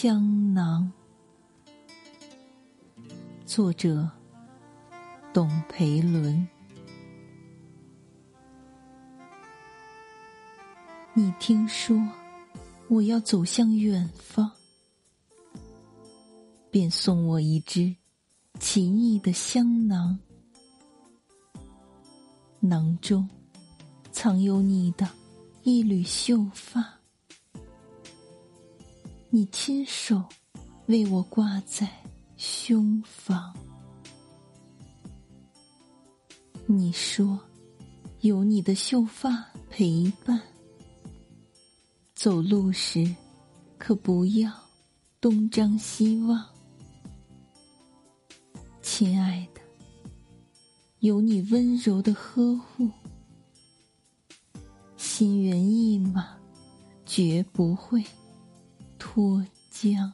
香囊。作者：董培伦。你听说我要走向远方，便送我一只奇异的香囊，囊中藏有你的一缕秀发。你亲手为我挂在胸房。你说有你的秀发陪伴，走路时可不要东张西望。亲爱的，有你温柔的呵护，心猿意马，绝不会。脱缰。